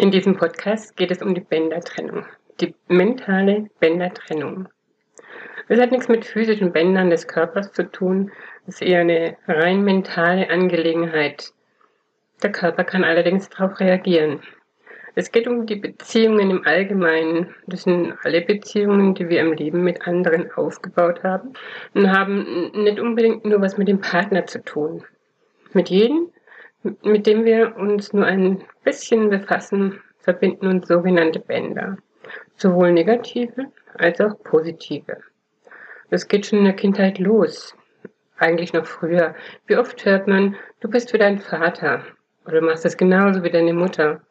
In diesem Podcast geht es um die Bändertrennung, die mentale Bändertrennung. Es hat nichts mit physischen Bändern des Körpers zu tun, es ist eher eine rein mentale Angelegenheit. Der Körper kann allerdings darauf reagieren. Es geht um die Beziehungen im Allgemeinen. Das sind alle Beziehungen, die wir im Leben mit anderen aufgebaut haben und haben nicht unbedingt nur was mit dem Partner zu tun. Mit jedem, mit dem wir uns nur ein bisschen befassen, verbinden uns sogenannte Bänder. Sowohl negative als auch positive. Das geht schon in der Kindheit los. Eigentlich noch früher. Wie oft hört man, du bist wie dein Vater. Oder machst es genauso wie deine Mutter.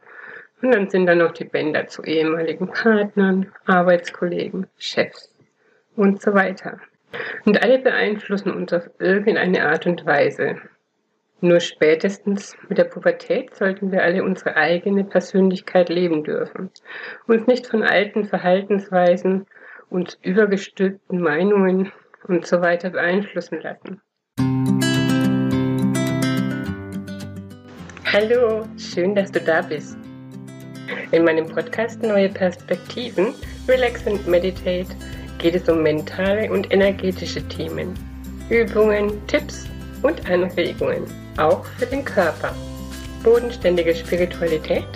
Und dann sind da noch die Bänder zu ehemaligen Partnern, Arbeitskollegen, Chefs und so weiter. Und alle beeinflussen uns auf irgendeine Art und Weise. Nur spätestens mit der Pubertät sollten wir alle unsere eigene Persönlichkeit leben dürfen, uns nicht von alten Verhaltensweisen, uns übergestülpten Meinungen und so weiter beeinflussen lassen. Hallo, schön, dass du da bist. In meinem Podcast Neue Perspektiven, Relax and Meditate geht es um mentale und energetische Themen, Übungen, Tipps und Anregungen auch für den Körper. Bodenständige Spiritualität,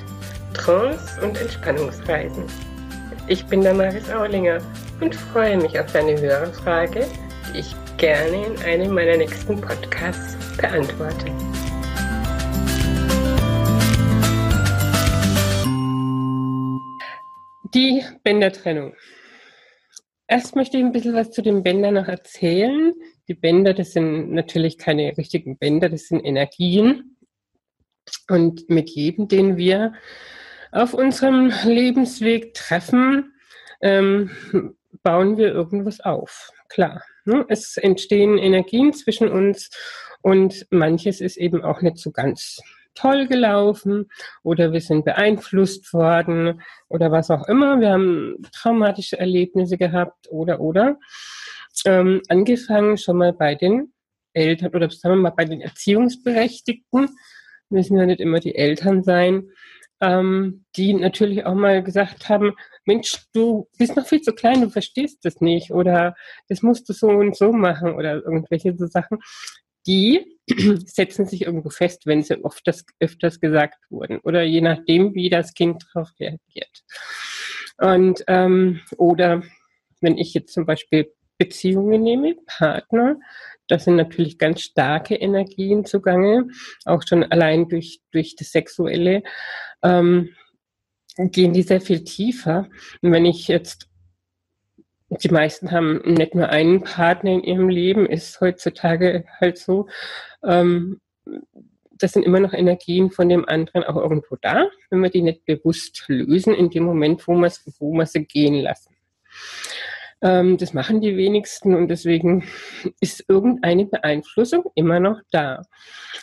Trance und Entspannungsreisen. Ich bin Damaris Aulinger und freue mich auf deine Hörerfrage, die ich gerne in einem meiner nächsten Podcasts beantworte. Die Bändertrennung. Erst möchte ich ein bisschen was zu den Bändern noch erzählen. Die Bänder, das sind natürlich keine richtigen Bänder, das sind Energien. Und mit jedem, den wir auf unserem Lebensweg treffen, ähm, bauen wir irgendwas auf. Klar. Ne? Es entstehen Energien zwischen uns und manches ist eben auch nicht so ganz toll gelaufen oder wir sind beeinflusst worden oder was auch immer. Wir haben traumatische Erlebnisse gehabt oder oder. Ähm, angefangen schon mal bei den Eltern oder sagen wir mal bei den Erziehungsberechtigten, müssen ja nicht immer die Eltern sein, ähm, die natürlich auch mal gesagt haben, Mensch, du bist noch viel zu klein, du verstehst das nicht oder das musst du so und so machen oder irgendwelche so Sachen, die setzen sich irgendwo fest, wenn sie oft das, öfters gesagt wurden oder je nachdem, wie das Kind darauf reagiert. Und ähm, oder wenn ich jetzt zum Beispiel Beziehungen nehme, Partner, das sind natürlich ganz starke Energien zugange, auch schon allein durch, durch das Sexuelle, ähm, gehen die sehr viel tiefer. Und wenn ich jetzt, die meisten haben nicht nur einen Partner in ihrem Leben, ist heutzutage halt so, ähm, das sind immer noch Energien von dem anderen auch irgendwo da, wenn wir die nicht bewusst lösen, in dem Moment, wo wir, wo wir sie gehen lassen. Ähm, das machen die wenigsten und deswegen ist irgendeine Beeinflussung immer noch da.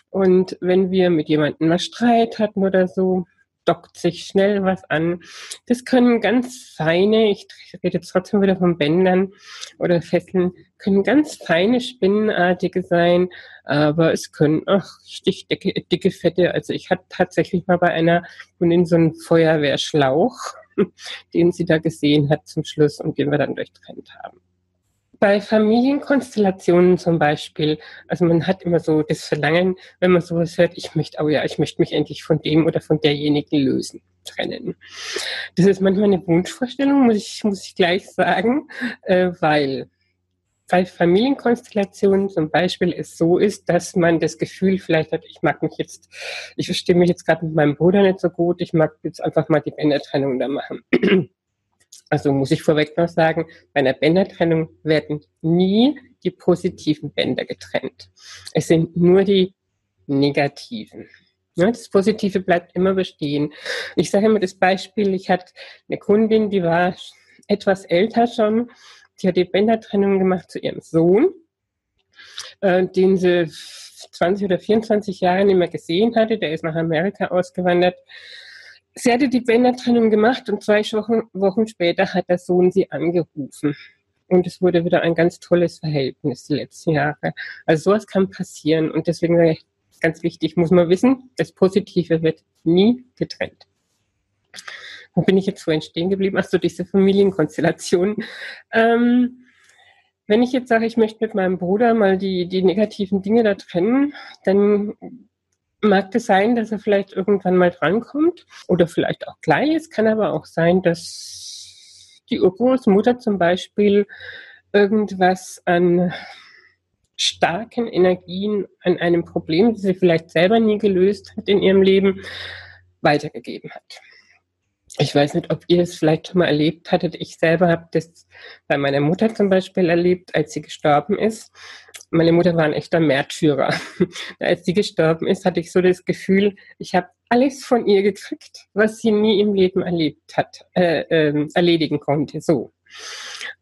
Und wenn wir mit jemandem mal Streit hatten oder so, dockt sich schnell was an. Das können ganz feine, ich rede jetzt trotzdem wieder von Bändern oder Fesseln, können ganz feine, spinnenartige sein, aber es können auch stichdicke, dicke Fette. Also ich hatte tatsächlich mal bei einer Kundin so einen Feuerwehrschlauch, den sie da gesehen hat zum Schluss und den wir dann durchtrennt haben bei Familienkonstellationen zum Beispiel, also man hat immer so das Verlangen, wenn man sowas hört, ich möchte, oh ja, ich möchte mich endlich von dem oder von derjenigen lösen, trennen. Das ist manchmal eine Wunschvorstellung, muss ich, muss ich gleich sagen, äh, weil bei Familienkonstellationen zum Beispiel es so ist, dass man das Gefühl vielleicht hat, ich mag mich jetzt, ich verstehe mich jetzt gerade mit meinem Bruder nicht so gut, ich mag jetzt einfach mal die Bändertrennung da machen. Also muss ich vorweg noch sagen, bei einer Bändertrennung werden nie die positiven Bänder getrennt. Es sind nur die negativen. Das Positive bleibt immer bestehen. Ich sage immer das Beispiel, ich hatte eine Kundin, die war etwas älter schon, die hat die Bändertrennung gemacht zu ihrem Sohn, äh, den sie 20 oder 24 Jahre nicht mehr gesehen hatte. Der ist nach Amerika ausgewandert sie hatte die Bändertrennung gemacht und zwei Wochen, Wochen später hat der Sohn sie angerufen. Und es wurde wieder ein ganz tolles Verhältnis die letzten Jahre. Also sowas kann passieren. Und deswegen ganz wichtig, muss man wissen, das Positive wird nie getrennt. wo bin ich jetzt vorhin stehen geblieben? Ach so, diese Familienkonstellation. Ähm, wenn ich jetzt sage, ich möchte mit meinem Bruder mal die, die negativen Dinge da trennen, dann mag es sein, dass er vielleicht irgendwann mal drankommt oder vielleicht auch gleich. Es kann aber auch sein, dass die Urgroßmutter zum Beispiel irgendwas an starken Energien an einem Problem, das sie vielleicht selber nie gelöst hat in ihrem Leben, weitergegeben hat. Ich weiß nicht, ob ihr es vielleicht schon mal erlebt hattet. Ich selber habe das bei meiner Mutter zum Beispiel erlebt, als sie gestorben ist. Meine Mutter war ein echter Märtyrer. als sie gestorben ist, hatte ich so das Gefühl, ich habe alles von ihr gekriegt, was sie nie im Leben erlebt hat, äh, äh, erledigen konnte. So.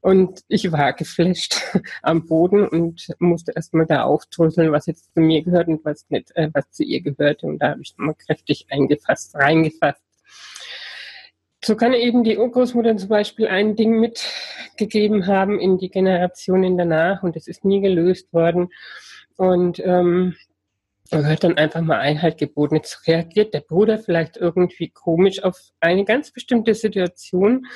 Und ich war geflasht am Boden und musste erstmal da aufdröseln, was jetzt zu mir gehört und was nicht, äh, was zu ihr gehörte. Und da habe ich nochmal kräftig eingefasst, reingefasst. So kann eben die Urgroßmutter zum Beispiel ein Ding mitgegeben haben in die Generationen danach und es ist nie gelöst worden. Und ähm, man hat dann einfach mal Einhalt geboten. Jetzt reagiert der Bruder vielleicht irgendwie komisch auf eine ganz bestimmte Situation,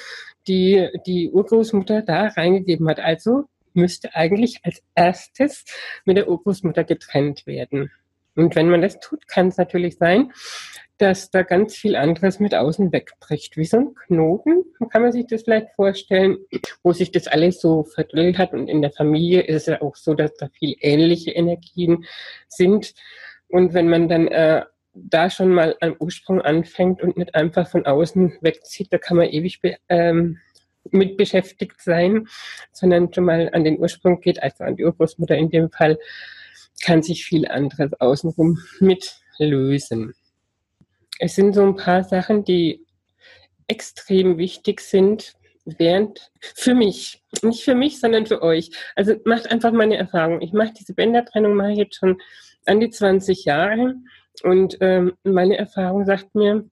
die die Urgroßmutter da reingegeben hat. Also müsste eigentlich als erstes mit der Urgroßmutter getrennt werden. Und wenn man das tut, kann es natürlich sein, dass da ganz viel anderes mit außen wegbricht. Wie so ein Knoten, kann man sich das vielleicht vorstellen, wo sich das alles so verdrillt hat. Und in der Familie ist es ja auch so, dass da viel ähnliche Energien sind. Und wenn man dann äh, da schon mal am Ursprung anfängt und nicht einfach von außen wegzieht, da kann man ewig ähm, mit beschäftigt sein, sondern schon mal an den Ursprung geht, also an die Urgroßmutter in dem Fall, kann sich viel anderes außenrum mit lösen. Es sind so ein paar Sachen, die extrem wichtig sind, während für mich, nicht für mich, sondern für euch. Also macht einfach meine Erfahrung. Ich mache diese Bändertrennung mache ich jetzt schon an die 20 Jahre und ähm, meine Erfahrung sagt mir,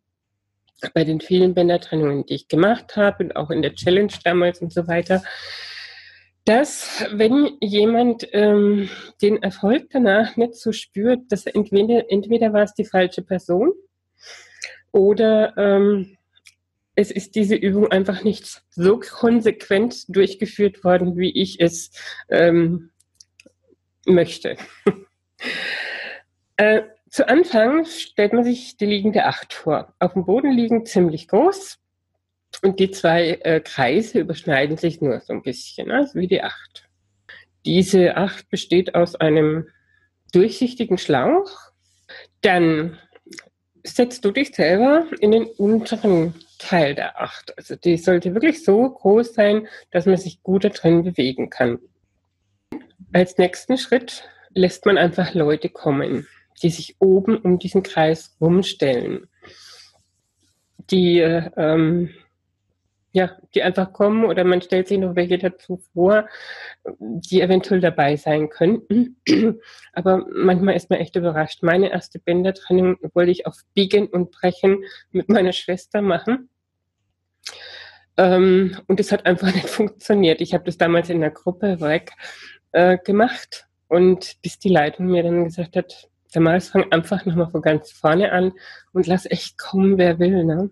bei den vielen Bändertrennungen, die ich gemacht habe und auch in der Challenge damals und so weiter, dass wenn jemand ähm, den Erfolg danach nicht so spürt, dass er entweder, entweder war es die falsche Person oder ähm, es ist diese Übung einfach nicht so konsequent durchgeführt worden, wie ich es ähm, möchte. äh, zu Anfang stellt man sich die liegende Acht vor. Auf dem Boden liegen ziemlich groß und die zwei äh, Kreise überschneiden sich nur so ein bisschen, also wie die Acht. Diese Acht besteht aus einem durchsichtigen Schlauch. Dann setzt du dich selber in den unteren Teil der Acht. Also die sollte wirklich so groß sein, dass man sich gut da drin bewegen kann. Als nächsten Schritt lässt man einfach Leute kommen die sich oben um diesen Kreis rumstellen. Die, ähm, ja, die einfach kommen oder man stellt sich noch welche dazu vor, die eventuell dabei sein könnten. Aber manchmal ist man echt überrascht. Meine erste Bändertrennung wollte ich auf Biegen und Brechen mit meiner Schwester machen. Ähm, und es hat einfach nicht funktioniert. Ich habe das damals in der Gruppe weg äh, gemacht und bis die Leitung mir dann gesagt hat, Damals fang einfach nochmal von ganz vorne an und lass echt kommen, wer will. Ne?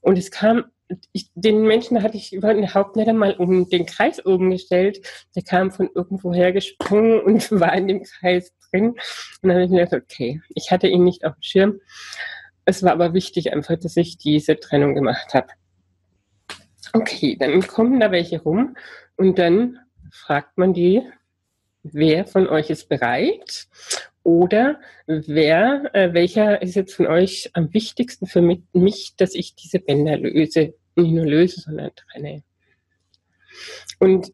Und es kam, ich, den Menschen hatte ich überhaupt nicht einmal um den Kreis oben gestellt. Der kam von irgendwo her gesprungen und war in dem Kreis drin. Und dann habe ich mir gedacht, okay, ich hatte ihn nicht auf dem Schirm. Es war aber wichtig einfach, dass ich diese Trennung gemacht habe. Okay, dann kommen da welche rum und dann fragt man die, wer von euch ist bereit oder wer, äh, welcher ist jetzt von euch am wichtigsten für mich, dass ich diese Bänder löse? Nicht nur löse, sondern trenne. Und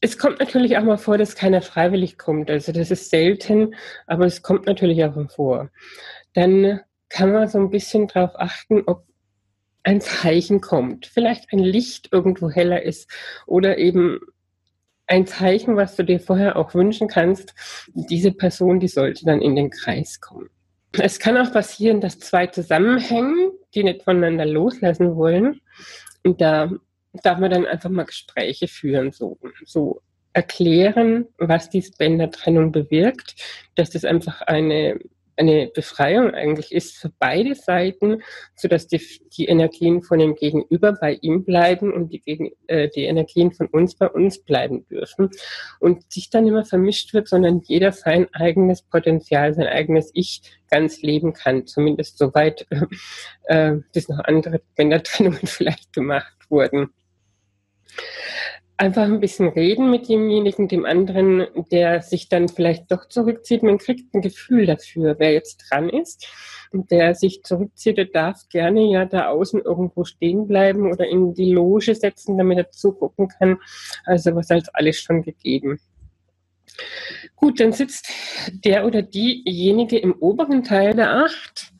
es kommt natürlich auch mal vor, dass keiner freiwillig kommt. Also das ist selten, aber es kommt natürlich auch vor. Dann kann man so ein bisschen darauf achten, ob ein Zeichen kommt. Vielleicht ein Licht irgendwo heller ist oder eben ein Zeichen, was du dir vorher auch wünschen kannst. Diese Person, die sollte dann in den Kreis kommen. Es kann auch passieren, dass zwei zusammenhängen, die nicht voneinander loslassen wollen. Und da darf man dann einfach mal Gespräche führen, so, so erklären, was diese Bändertrennung bewirkt, dass das einfach eine eine Befreiung eigentlich ist für beide Seiten, sodass die, die Energien von dem Gegenüber bei ihm bleiben und die, gegen, äh, die Energien von uns bei uns bleiben dürfen. Und sich dann immer vermischt wird, sondern jeder sein eigenes Potenzial, sein eigenes Ich ganz leben kann, zumindest soweit äh, bis noch andere Bändertrennungen vielleicht gemacht wurden einfach ein bisschen reden mit demjenigen, dem anderen, der sich dann vielleicht doch zurückzieht. Man kriegt ein Gefühl dafür, wer jetzt dran ist. Und der sich zurückzieht, der darf gerne ja da außen irgendwo stehen bleiben oder in die Loge setzen, damit er zugucken kann. Also was als alles schon gegeben. Gut, dann sitzt der oder diejenige im oberen Teil der Acht,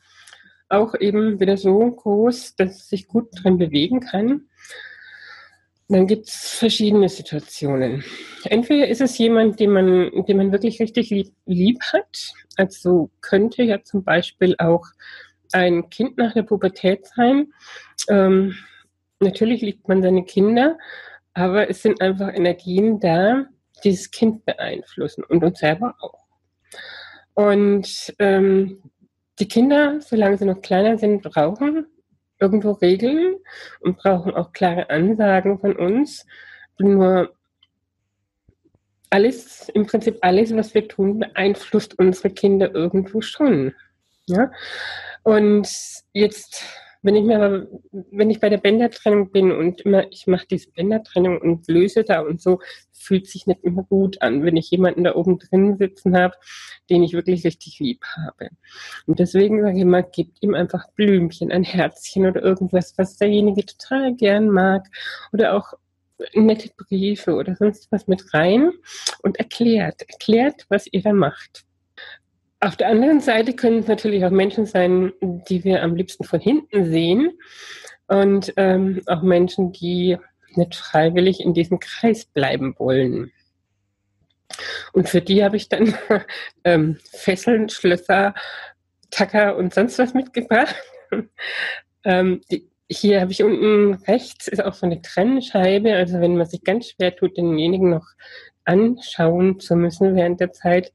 auch eben wieder so groß, dass es sich gut drin bewegen kann. Dann gibt es verschiedene Situationen. Entweder ist es jemand, den man, den man wirklich richtig lieb, lieb hat. Also könnte ja zum Beispiel auch ein Kind nach der Pubertät sein. Ähm, natürlich liebt man seine Kinder, aber es sind einfach Energien da, die das Kind beeinflussen und uns selber auch. Und ähm, die Kinder, solange sie noch kleiner sind, brauchen irgendwo Regeln und brauchen auch klare Ansagen von uns. Nur alles, im Prinzip alles, was wir tun, beeinflusst unsere Kinder irgendwo schon. Ja? Und jetzt wenn ich mir wenn ich bei der Bändertrennung bin und immer, ich mache diese Bändertrennung und löse da und so, fühlt sich nicht immer gut an, wenn ich jemanden da oben drin sitzen habe, den ich wirklich richtig lieb habe. Und deswegen sage ich immer, gebt ihm einfach Blümchen, ein Herzchen oder irgendwas, was derjenige total gern mag. Oder auch nette Briefe oder sonst was mit rein und erklärt, erklärt, was ihr da macht. Auf der anderen Seite können es natürlich auch Menschen sein, die wir am liebsten von hinten sehen und ähm, auch Menschen, die nicht freiwillig in diesem Kreis bleiben wollen. Und für die habe ich dann ähm, Fesseln, Schlösser, Tacker und sonst was mitgebracht. ähm, die, hier habe ich unten rechts ist auch so eine Trennscheibe. Also wenn man sich ganz schwer tut, denjenigen noch anschauen zu müssen während der Zeit,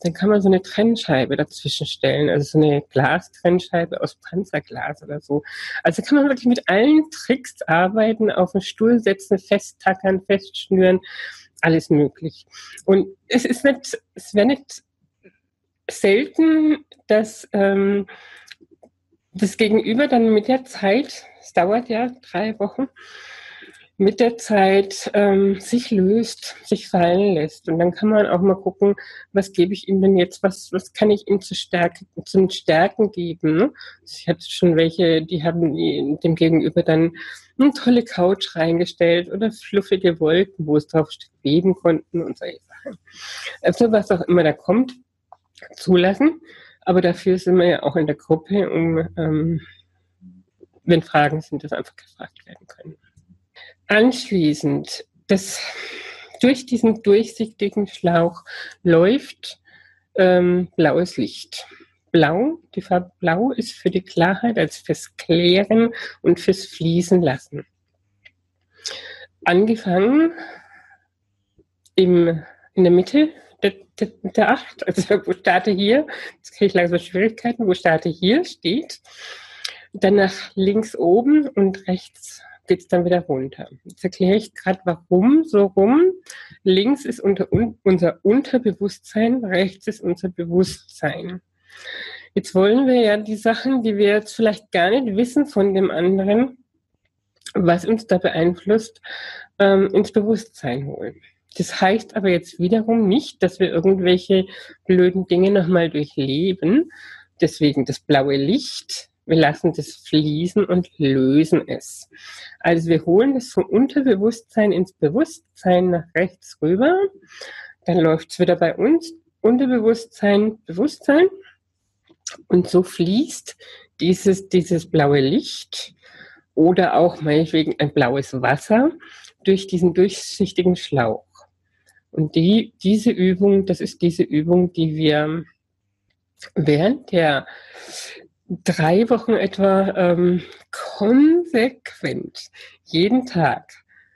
dann kann man so eine Trennscheibe dazwischen stellen, also so eine Glastrennscheibe aus Panzerglas oder so. Also kann man wirklich mit allen Tricks arbeiten, auf den Stuhl setzen, festtackern, festschnüren, alles möglich. Und es ist nicht, es wäre nicht selten, dass ähm, das Gegenüber dann mit der Zeit, es dauert ja drei Wochen, mit der Zeit ähm, sich löst, sich fallen lässt. Und dann kann man auch mal gucken, was gebe ich ihm denn jetzt, was, was kann ich ihm zu Stärke, zum Stärken geben. Ne? Ich hatte schon welche, die haben dem Gegenüber dann eine tolle Couch reingestellt oder fluffige Wolken, wo es drauf steht, beben konnten und solche Sachen. Also was auch immer da kommt, zulassen. Aber dafür sind wir ja auch in der Gruppe, um, ähm, wenn Fragen sind, das einfach gefragt werden können. Anschließend, das, durch diesen durchsichtigen Schlauch läuft ähm, blaues Licht. Blau, die Farbe Blau ist für die Klarheit, also fürs Klären und fürs Fließen lassen. Angefangen im, in der Mitte der, der, der Acht, also wo starte hier, jetzt kriege ich langsam Schwierigkeiten, wo starte hier steht, dann nach links oben und rechts geht es dann wieder runter. Jetzt erkläre ich gerade, warum so rum. Links ist unter, un, unser Unterbewusstsein, rechts ist unser Bewusstsein. Jetzt wollen wir ja die Sachen, die wir jetzt vielleicht gar nicht wissen von dem anderen, was uns da beeinflusst, ähm, ins Bewusstsein holen. Das heißt aber jetzt wiederum nicht, dass wir irgendwelche blöden Dinge nochmal durchleben. Deswegen das blaue Licht wir lassen das fließen und lösen es. Also wir holen es vom Unterbewusstsein ins Bewusstsein nach rechts rüber. Dann läuft es wieder bei uns. Unterbewusstsein, Bewusstsein. Und so fließt dieses, dieses blaue Licht oder auch meinetwegen ein blaues Wasser durch diesen durchsichtigen Schlauch. Und die, diese Übung, das ist diese Übung, die wir während der drei Wochen etwa ähm, konsequent, jeden Tag.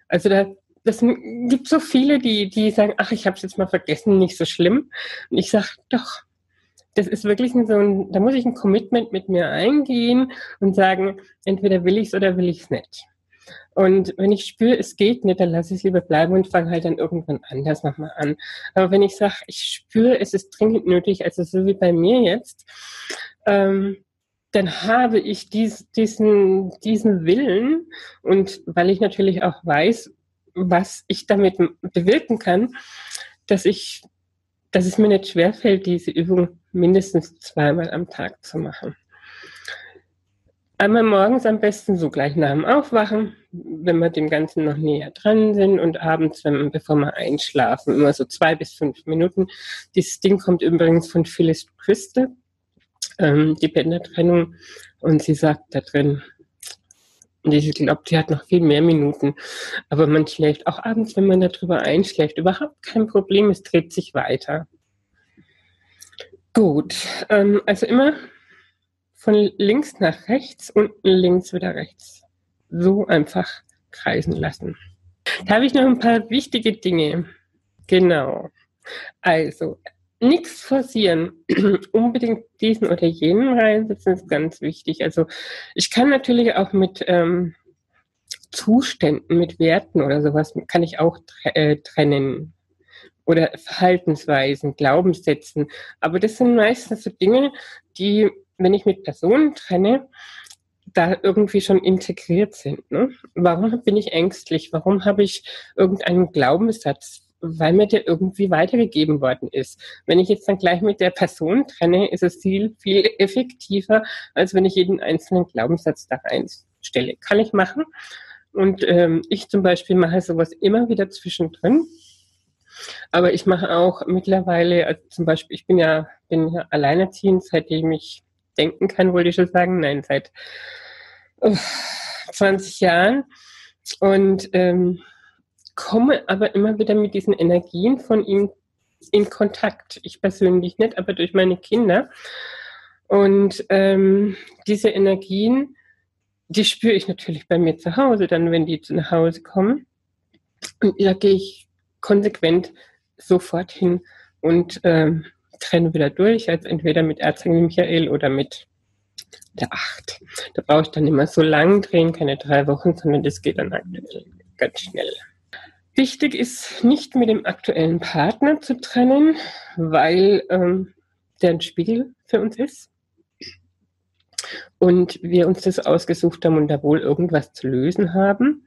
Also da das gibt so viele, die, die sagen, ach, ich habe es jetzt mal vergessen, nicht so schlimm. Und ich sage, doch, das ist wirklich so ein, da muss ich ein Commitment mit mir eingehen und sagen, entweder will ich es oder will ich es nicht. Und wenn ich spüre, es geht nicht, dann lasse ich es lieber bleiben und fange halt dann irgendwann anders nochmal an. Aber wenn ich sage, ich spüre, es ist dringend nötig, also so wie bei mir jetzt, ähm, dann habe ich dies, diesen, diesen Willen und weil ich natürlich auch weiß, was ich damit bewirken kann, dass ich, dass es mir nicht schwerfällt, diese Übung mindestens zweimal am Tag zu machen. Einmal morgens am besten so gleich nach dem Aufwachen, wenn wir dem Ganzen noch näher dran sind und abends, wenn, bevor wir einschlafen, immer so zwei bis fünf Minuten. Dieses Ding kommt übrigens von Phyllis Christe, ähm, die Bändertrennung, und sie sagt da drin, und ich glaube, die hat noch viel mehr Minuten. Aber man schläft auch abends, wenn man darüber einschläft, überhaupt kein Problem, es dreht sich weiter. Gut, ähm, also immer von links nach rechts, unten links wieder rechts. So einfach kreisen lassen. Da habe ich noch ein paar wichtige Dinge. Genau. Also, nichts forcieren. Unbedingt diesen oder jenen reinsetzen ist ganz wichtig. Also ich kann natürlich auch mit ähm, Zuständen, mit Werten oder sowas, kann ich auch äh, trennen. Oder Verhaltensweisen, Glaubenssätzen. Aber das sind meistens so Dinge, die, wenn ich mit Personen trenne, da irgendwie schon integriert sind. Ne? Warum bin ich ängstlich? Warum habe ich irgendeinen Glaubenssatz? Weil mir der irgendwie weitergegeben worden ist. Wenn ich jetzt dann gleich mit der Person trenne, ist es viel, viel effektiver, als wenn ich jeden einzelnen Glaubenssatz da reinstelle. Kann ich machen. Und ähm, ich zum Beispiel mache sowas immer wieder zwischendrin. Aber ich mache auch mittlerweile, also zum Beispiel, ich bin ja, bin ja alleinerziehend, seitdem ich denken kann, wollte ich schon sagen. Nein, seit uh, 20 Jahren. Und ähm, komme aber immer wieder mit diesen Energien von ihm in Kontakt. Ich persönlich nicht, aber durch meine Kinder. Und ähm, diese Energien, die spüre ich natürlich bei mir zu Hause, dann wenn die nach Hause kommen. Und da gehe ich konsequent sofort hin und ähm, trenne wieder durch, also entweder mit Erzengel Michael oder mit der Acht. Da brauche ich dann immer so lang drehen, keine drei Wochen, sondern das geht dann aktuell ganz schnell. Wichtig ist, nicht mit dem aktuellen Partner zu trennen, weil ähm, der ein Spiegel für uns ist und wir uns das ausgesucht haben und da wohl irgendwas zu lösen haben.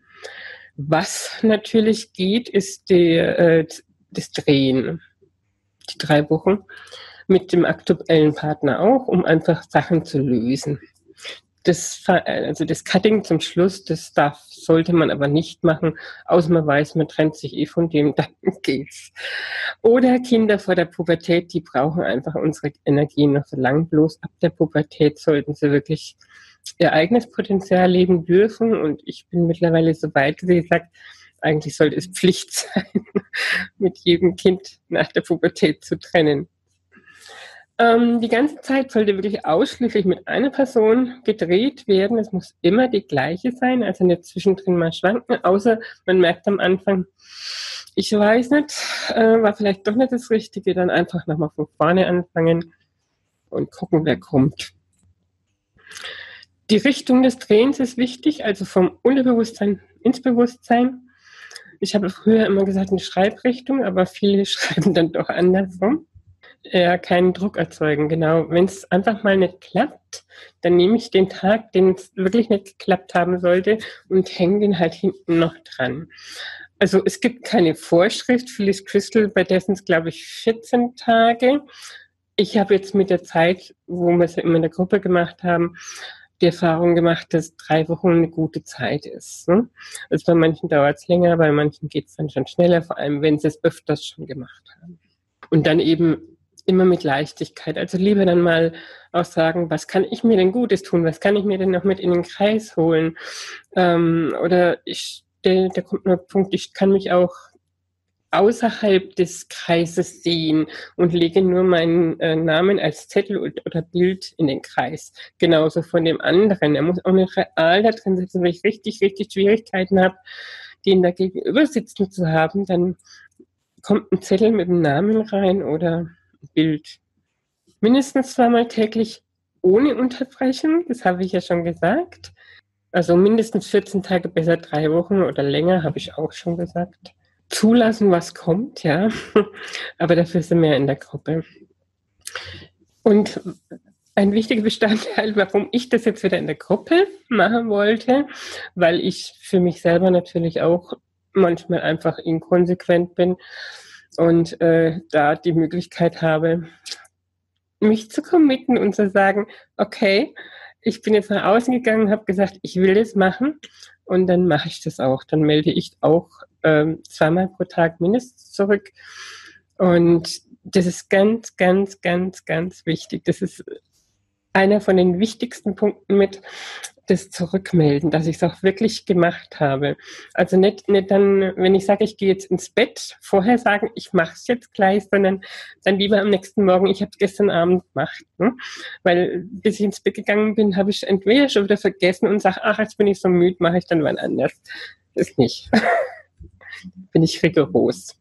Was natürlich geht, ist die, äh, das Drehen, die drei Wochen mit dem aktuellen Partner auch, um einfach Sachen zu lösen das, also das Cutting zum Schluss, das darf, sollte man aber nicht machen, außer man weiß, man trennt sich eh von dem, dann geht's. Oder Kinder vor der Pubertät, die brauchen einfach unsere Energien noch so lang. Bloß ab der Pubertät sollten sie wirklich ihr eigenes Potenzial leben dürfen. Und ich bin mittlerweile so weit, wie gesagt, eigentlich sollte es Pflicht sein, mit jedem Kind nach der Pubertät zu trennen. Ähm, die ganze Zeit sollte wirklich ausschließlich mit einer Person gedreht werden. Es muss immer die gleiche sein, also nicht zwischendrin mal schwanken, außer man merkt am Anfang, ich weiß nicht, äh, war vielleicht doch nicht das Richtige, dann einfach nochmal von vorne anfangen und gucken, wer kommt. Die Richtung des Drehens ist wichtig, also vom Unterbewusstsein ins Bewusstsein. Ich habe früher immer gesagt eine Schreibrichtung, aber viele schreiben dann doch andersrum. Ja, keinen Druck erzeugen, genau. Wenn es einfach mal nicht klappt, dann nehme ich den Tag, den es wirklich nicht geklappt haben sollte und hänge den halt hinten noch dran. Also es gibt keine Vorschrift. Phyllis Crystal, bei dessen es, glaube ich, 14 Tage. Ich habe jetzt mit der Zeit, wo wir es ja immer in der Gruppe gemacht haben, die Erfahrung gemacht, dass drei Wochen eine gute Zeit ist. Ne? Also bei manchen dauert es länger, bei manchen geht es dann schon schneller, vor allem wenn sie es öfters schon gemacht haben. Und dann eben immer mit Leichtigkeit. Also lieber dann mal auch sagen, was kann ich mir denn Gutes tun? Was kann ich mir denn noch mit in den Kreis holen? Ähm, oder ich, der, der kommt noch ein Punkt, ich kann mich auch außerhalb des Kreises sehen und lege nur meinen äh, Namen als Zettel oder Bild in den Kreis. Genauso von dem anderen. Er muss auch nicht real da drin sitzen. Wenn ich richtig, richtig Schwierigkeiten habe, den da gegenüber sitzen zu haben, dann kommt ein Zettel mit dem Namen rein oder Bild. mindestens zweimal täglich ohne Unterbrechen, das habe ich ja schon gesagt. Also mindestens 14 Tage, besser drei Wochen oder länger, habe ich auch schon gesagt. Zulassen, was kommt, ja. Aber dafür sind wir in der Gruppe. Und ein wichtiger Bestandteil, warum ich das jetzt wieder in der Gruppe machen wollte, weil ich für mich selber natürlich auch manchmal einfach inkonsequent bin und äh, da die Möglichkeit habe, mich zu committen und zu sagen, okay, ich bin jetzt nach außen gegangen, habe gesagt, ich will das machen und dann mache ich das auch. Dann melde ich auch ähm, zweimal pro Tag mindestens zurück. Und das ist ganz, ganz, ganz, ganz wichtig. Das ist einer von den wichtigsten Punkten mit, das Zurückmelden, dass ich es auch wirklich gemacht habe. Also nicht, nicht dann, wenn ich sage, ich gehe jetzt ins Bett, vorher sagen, ich mache es jetzt gleich, sondern dann lieber am nächsten Morgen, ich habe es gestern Abend gemacht. Ne? Weil bis ich ins Bett gegangen bin, habe ich entweder schon wieder vergessen und sage, ach, jetzt bin ich so müde, mache ich dann wann anders. Ist nicht. bin ich rigoros.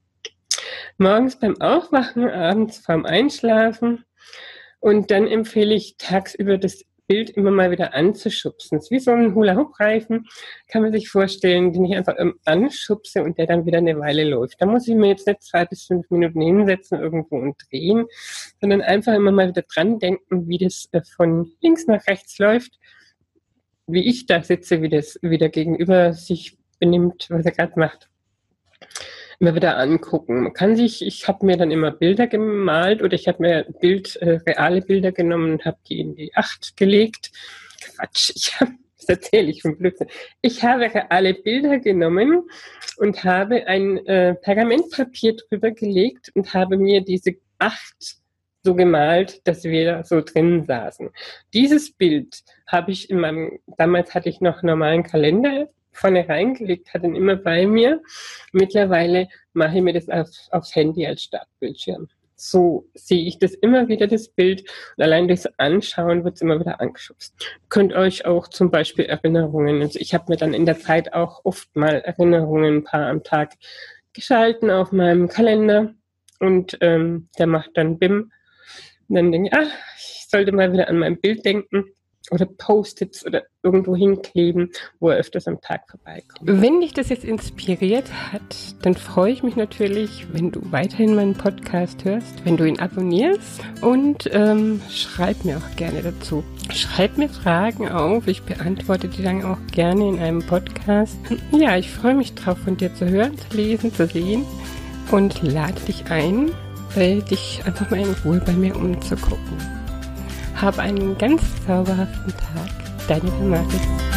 Morgens beim Aufwachen, abends vorm Einschlafen. Und dann empfehle ich tagsüber das Bild immer mal wieder anzuschubsen. Es ist wie so ein Hula-Hoop-Reifen, kann man sich vorstellen, den ich einfach anschubse und der dann wieder eine Weile läuft. Da muss ich mir jetzt nicht zwei bis fünf Minuten hinsetzen irgendwo und drehen, sondern einfach immer mal wieder dran denken, wie das äh, von links nach rechts läuft, wie ich da sitze, wie das wieder gegenüber sich benimmt, was er gerade macht immer wieder angucken. Man kann sich, ich habe mir dann immer Bilder gemalt oder ich habe mir Bild, äh, reale Bilder genommen und habe die in die Acht gelegt. Quatsch, ich habe das erzähle ich von Blödsinn. Ich habe reale Bilder genommen und habe ein äh, Pergamentpapier drüber gelegt und habe mir diese acht so gemalt, dass wir so drin saßen. Dieses Bild habe ich in meinem, damals hatte ich noch normalen Kalender vorne reingelegt, hatte ihn immer bei mir. Mittlerweile mache ich mir das auf, aufs Handy als Startbildschirm. So sehe ich das immer wieder, das Bild. Und allein durchs Anschauen wird es immer wieder angeschubst. Könnt euch auch zum Beispiel Erinnerungen, also ich habe mir dann in der Zeit auch oft mal Erinnerungen ein paar am Tag geschalten auf meinem Kalender und ähm, der macht dann BIM. Und dann denke ich, ach, ich sollte mal wieder an mein Bild denken oder Post-its oder irgendwo hinkleben, wo er öfters am Tag vorbeikommt. Wenn dich das jetzt inspiriert hat, dann freue ich mich natürlich, wenn du weiterhin meinen Podcast hörst, wenn du ihn abonnierst und ähm, schreib mir auch gerne dazu. Schreib mir Fragen auf, ich beantworte die dann auch gerne in einem Podcast. Ja, ich freue mich drauf, von dir zu hören, zu lesen, zu sehen und lade dich ein, dich einfach mal in Ruhe bei mir umzugucken. Hab einen ganz zauberhaften Tag. Deine Damaris.